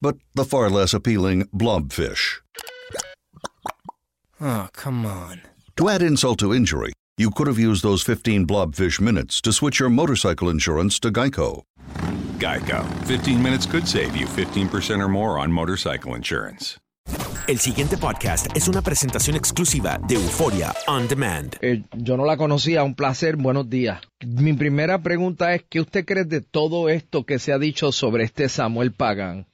but the far less appealing blobfish. Oh, come on. To add insult to injury, you could have used those 15 blobfish minutes to switch your motorcycle insurance to Geico. Geico. 15 minutes could save you 15% or more on motorcycle insurance. El siguiente podcast es una presentación exclusiva de Euforia On Demand. Eh, yo no la conocía, un placer, buenos días. Mi primera pregunta es, ¿qué usted cree de todo esto que se ha dicho sobre este Samuel Pagan?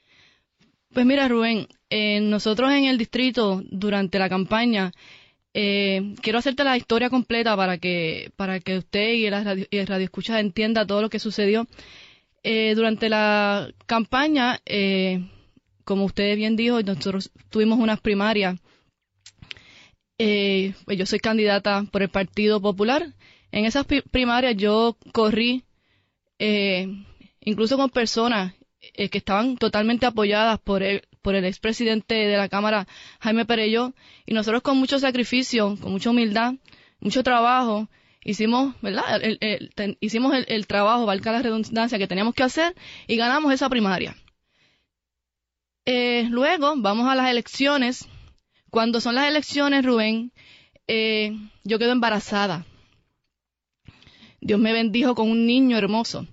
Pues mira, Rubén, eh, nosotros en el distrito, durante la campaña, eh, quiero hacerte la historia completa para que, para que usted y el radio, y escucha entienda todo lo que sucedió. Eh, durante la campaña, como usted bien dijo, nosotros tuvimos unas primarias. Pues yo soy candidata por el Partido Popular. En esas pri- primarias yo corrí incluso con personas eh, que estaban totalmente apoyadas por el, por el expresidente de la Cámara, Jaime Perello, y nosotros con mucho sacrificio, con mucha humildad, mucho trabajo, hicimos, ¿verdad? El- el- ten- hicimos el, trabajo, valga la redundancia, que teníamos que hacer y ganamos esa primaria. Eh, luego vamos a las elecciones. Cuando son las elecciones, Rubén, eh, yo quedo embarazada. Dios me bendijo con un niño hermoso.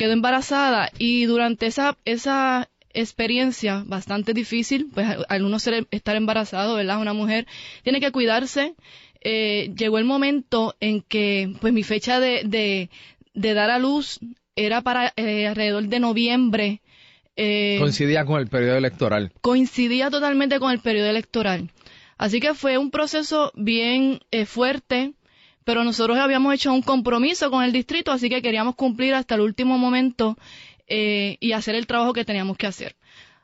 Quedo embarazada y durante esa, esa experiencia bastante difícil, pues al- uno ser, estar embarazado, ¿verdad? Una mujer tiene que cuidarse. Eh, llegó el momento en que, pues mi fecha de, de, de dar a luz era para eh, alrededor de noviembre. Eh, Coincidía con el periodo electoral. coincidía totalmente con el periodo electoral. Así que fue un proceso bien eh, fuerte, pero nosotros habíamos hecho un compromiso con el distrito, así que queríamos cumplir hasta el último momento eh, y hacer el trabajo que teníamos que hacer.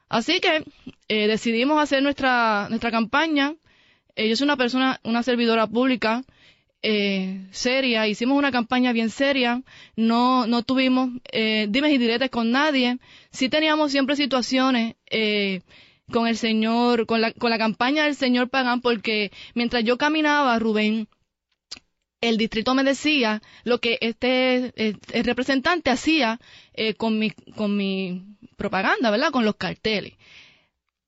Así que eh, decidimos hacer nuestra, nuestra campaña. Eh, yo soy una persona, una servidora pública eh, seria, hicimos una campaña bien seria, no, no tuvimos eh, dimes y diretes con nadie, sí teníamos siempre situaciones con el señor, con la, con la campaña del señor Pagán, porque mientras yo caminaba, Rubén, el distrito me decía lo que este el representante hacía eh, con mi con mi propaganda, ¿verdad? Con los carteles.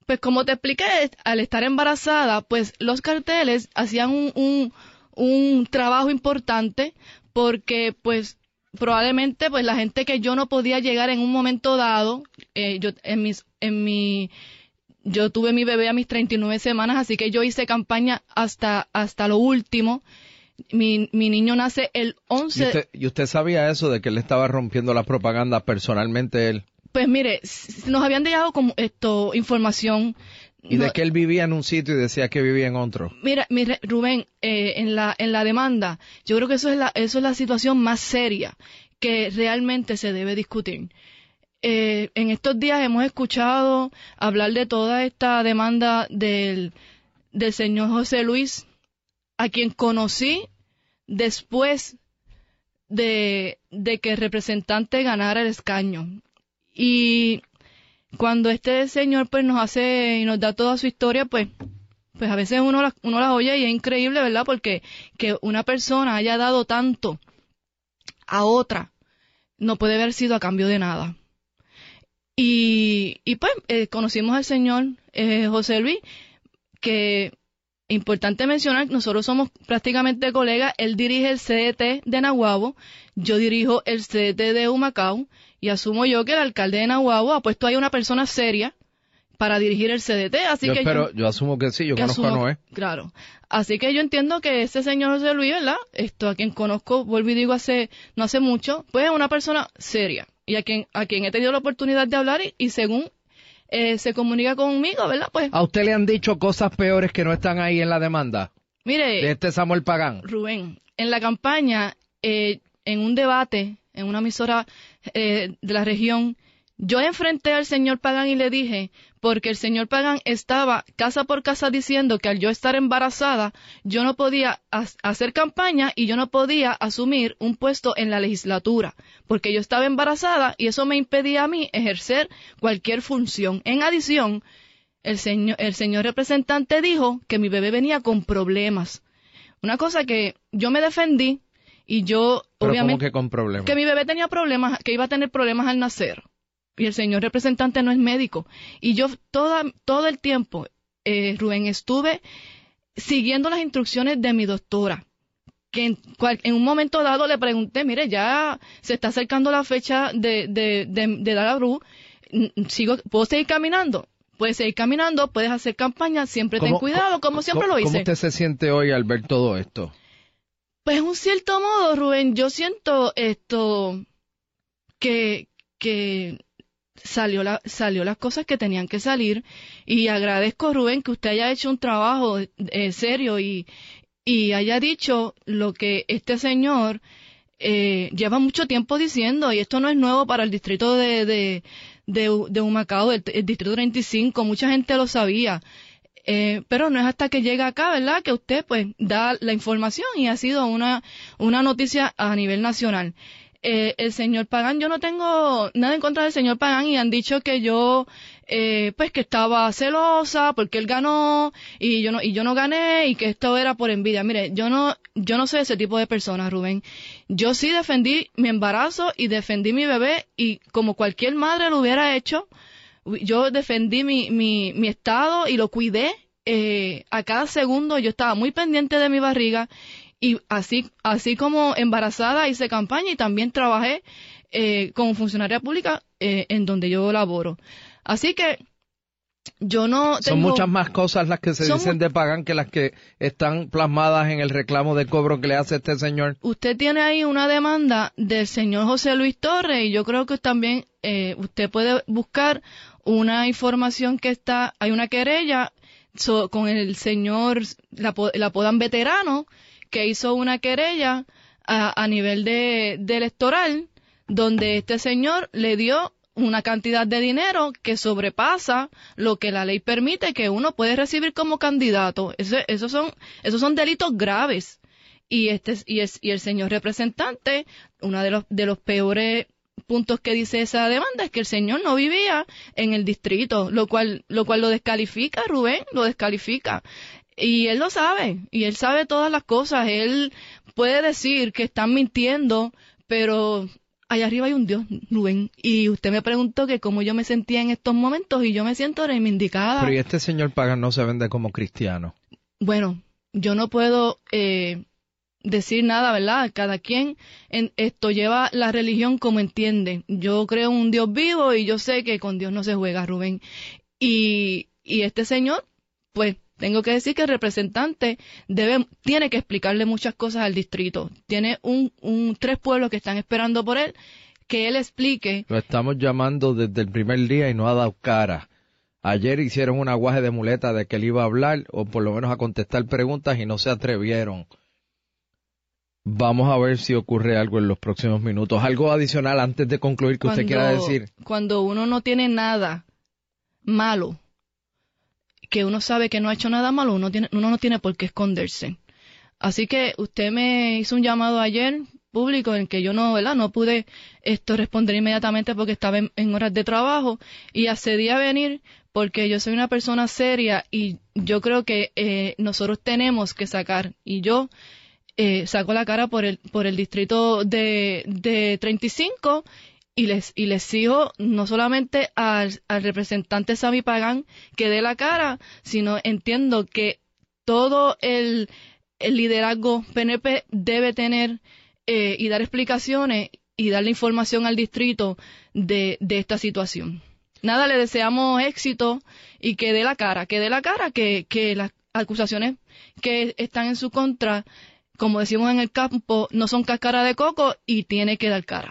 Pues como te expliqué, al estar embarazada, pues los carteles hacían un, un, un trabajo importante porque pues probablemente pues la gente que yo no podía llegar en un momento dado, eh, yo en mis en mi yo tuve mi bebé a mis 39 semanas, así que yo hice campaña hasta hasta lo último. Mi, mi niño nace el ¿Y 11 usted, y usted sabía eso de que él estaba rompiendo la propaganda personalmente él? Pues mire, nos habían dejado como esto información. Y de que él vivía en un sitio y decía que vivía en otro. Mira, mire, Rubén, eh, en la en la demanda, yo creo que eso es la eso es la situación más seria que realmente se debe discutir. Eh, en estos días hemos escuchado hablar de toda esta demanda del del señor José Luis, a quien conocí después de, de que el representante ganara el escaño. Y cuando este señor pues nos hace y nos da toda su historia, pues pues a veces uno las, uno las oye y es increíble, ¿verdad? Porque que una persona haya dado tanto a otra no puede haber sido a cambio de nada. Y, y pues eh, conocimos al señor eh, José Luis, que importante mencionar, nosotros somos prácticamente colegas, él dirige el CDT de Nahuabo, yo dirijo el CDT de Humacao, y asumo yo que el alcalde de Nahuabo ha puesto ahí una persona seria para dirigir el CDT, así yo que espero, yo asumo que sí, yo que conozco a asumo- Noé. Claro. Así que yo entiendo que ese señor José Luis, ¿verdad? Esto a quien conozco, vuelvo y digo hace, no hace mucho, pues es una persona seria. Y a quien, a quien he tenido la oportunidad de hablar y, y según eh, se comunica conmigo, ¿verdad? Pues, ¿A usted le han dicho cosas peores que no están ahí en la demanda? mire. De este Samuel Pagán. Rubén, en la campaña, eh, en un debate, en una emisora eh, de la región, yo enfrenté al señor Pagán y le dije, porque el señor Pagán estaba casa por casa diciendo que al yo estar embarazada, yo no podía ha- hacer campaña y yo no podía asumir un puesto en la legislatura, porque yo estaba embarazada y eso me impedía a mí ejercer cualquier función. En adición, el señor, el señor representante dijo que mi bebé venía con problemas. Una cosa que yo me defendí y yo, Pero obviamente, que con problemas. que mi bebé tenía problemas, que iba a tener problemas al nacer. Y el señor representante no es médico. Y yo toda, todo el tiempo, eh, Rubén, estuve siguiendo las instrucciones de mi doctora. Que en, cual- en un momento dado le pregunté, mire, ya se está acercando la fecha de, de, de, de dar a luz. Mm, Sigo, ¿Puedo seguir caminando? Puedes seguir caminando, puedes hacer campaña, siempre ten ¿Cómo- cuidado, como siempre lo hice. ¿Cómo usted se siente hoy al ver todo esto? Pues en un cierto modo, Rubén, yo siento esto que, que salió la, salió las cosas que tenían que salir y agradezco, Rubén, que usted haya hecho un trabajo eh, serio y, haya dicho lo que este señor eh, lleva mucho tiempo diciendo y esto no es nuevo para el distrito de, de, de, Humacao, el, distrito 35, mucha gente lo sabía. Eh, pero no es hasta que llega acá, ¿verdad? Que usted pues da la información y ha sido una noticia a nivel nacional. Eh, el señor Pagán, yo no tengo nada en contra del señor Pagán y han dicho que yo, eh, pues que estaba celosa porque él ganó y yo no, y yo no gané y que esto era por envidia. Mire, yo no, yo no soy ese tipo de persona, Rubén. Yo sí defendí mi embarazo y defendí mi bebé y como cualquier madre lo hubiera hecho, yo defendí mi, mi, mi estado y lo cuidé eh, a cada segundo. Yo estaba muy pendiente de mi barriga y así, así como embarazada hice campaña y también trabajé eh, como funcionaria pública eh, en donde yo laboro. Así que yo no Son tengo... muchas más cosas las que se Son dicen de Pagán que las que están plasmadas en el reclamo de cobro que le hace este señor. Usted tiene ahí una demanda del señor José Luis Torres y yo creo que también eh, usted puede buscar una información que está, hay una querella so- con el señor, la, la apodan veterano, que hizo una querella a, nivel de, de electoral, donde este señor le dio una cantidad de dinero que sobrepasa lo que la ley permite que uno puede recibir como candidato. Eso- esos son, esos son delitos graves y este y es y el señor representante uno de los de los peores puntos que dice esa demanda es que el señor no vivía en el distrito lo cual lo cual lo descalifica Rubén lo descalifica y él lo sabe y él sabe todas las cosas él puede decir que están mintiendo pero allá arriba hay un Dios Rubén y usted me preguntó que cómo yo me sentía en estos momentos y yo me siento reivindicada Pero y este señor Pagán no se vende como cristiano. bueno, yo no puedo eh, decir nada, ¿verdad? Cada quien en esto lleva la religión como entiende. Yo creo en un Dios vivo y yo sé que con Dios no se juega, Rubén. Y, y este señor, pues tengo que decir que el representante debe, tiene que explicarle muchas cosas al distrito. Tiene un, un tres pueblos que están esperando por él que él explique. Lo estamos llamando desde el primer día y no ha dado cara. Ayer hicieron un aguaje de muleta de que él iba a hablar o por lo menos a contestar preguntas y no se atrevieron. Vamos a ver si ocurre algo en los próximos minutos. Algo adicional antes de concluir que usted quiera decir. Cuando uno no tiene nada malo, que uno sabe que no ha hecho nada malo, uno, tiene, uno no tiene por qué esconderse. Así que usted me hizo un llamado ayer público en que yo no. No pude esto responder inmediatamente porque estaba en, horas de trabajo y accedí a venir porque yo soy una persona seria y yo creo que eh, nosotros tenemos que sacar y yo eh, saco la cara por el por el distrito de, de 35 y les y les sigo no solamente al, al representante Sami Pagán que dé la cara, sino entiendo que todo el, el liderazgo PNP debe tener eh, y dar explicaciones y darle información al distrito de, de esta situación. Nada, le deseamos éxito y que dé la cara, que dé la cara, que, que las acusaciones que están en su contra, como decimos en el campo, no son cáscara de coco y tiene que dar cara.